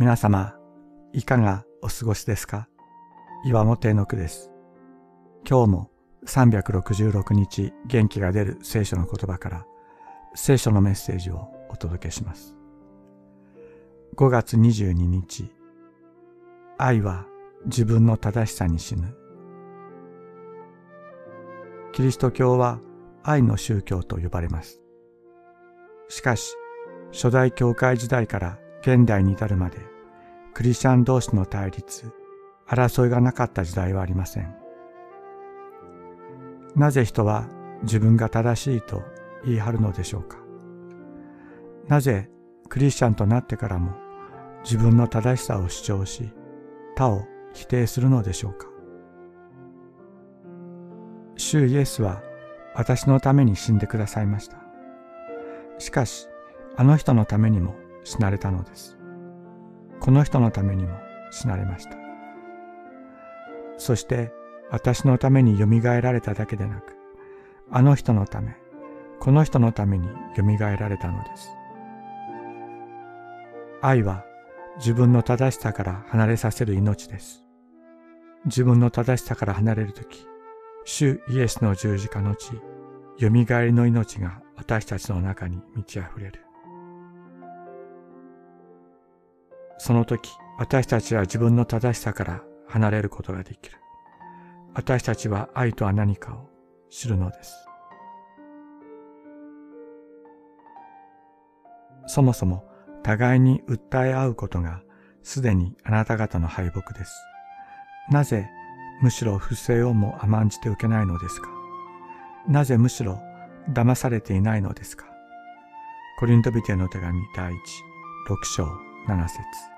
皆様、いかがお過ごしですか？岩本の句です。今日も366日元気が出る聖書の言葉から聖書のメッセージをお届けします。5月22日、愛は自分の正しさに死ぬ。キリスト教は愛の宗教と呼ばれます。しかし、初代教会時代から現代に至るまでクリスチャン同士の対立、争いがなかった時代はありません。なぜ人は自分が正しいと言い張るのでしょうかなぜクリスチャンとなってからも自分の正しさを主張し他を否定するのでしょうか主イエスは私のために死んでくださいました。しかし、あの人のためにも死なれたのです。この人のためにも死なれました。そして私のために蘇られただけでなく、あの人のため、この人のために蘇られたのです。愛は自分の正しさから離れさせる命です。自分の正しさから離れるとき、主イエスの十字架の地、蘇りの命が私たちの中に満ち溢れる。その時、私たちは自分の正しさから離れることができる。私たちは愛とは何かを知るのです。そもそも互いに訴え合うことがすでにあなた方の敗北です。なぜむしろ不正をも甘んじて受けないのですか？なぜむしろ騙されていないのですか？コリントビテの手紙第一、6章7節。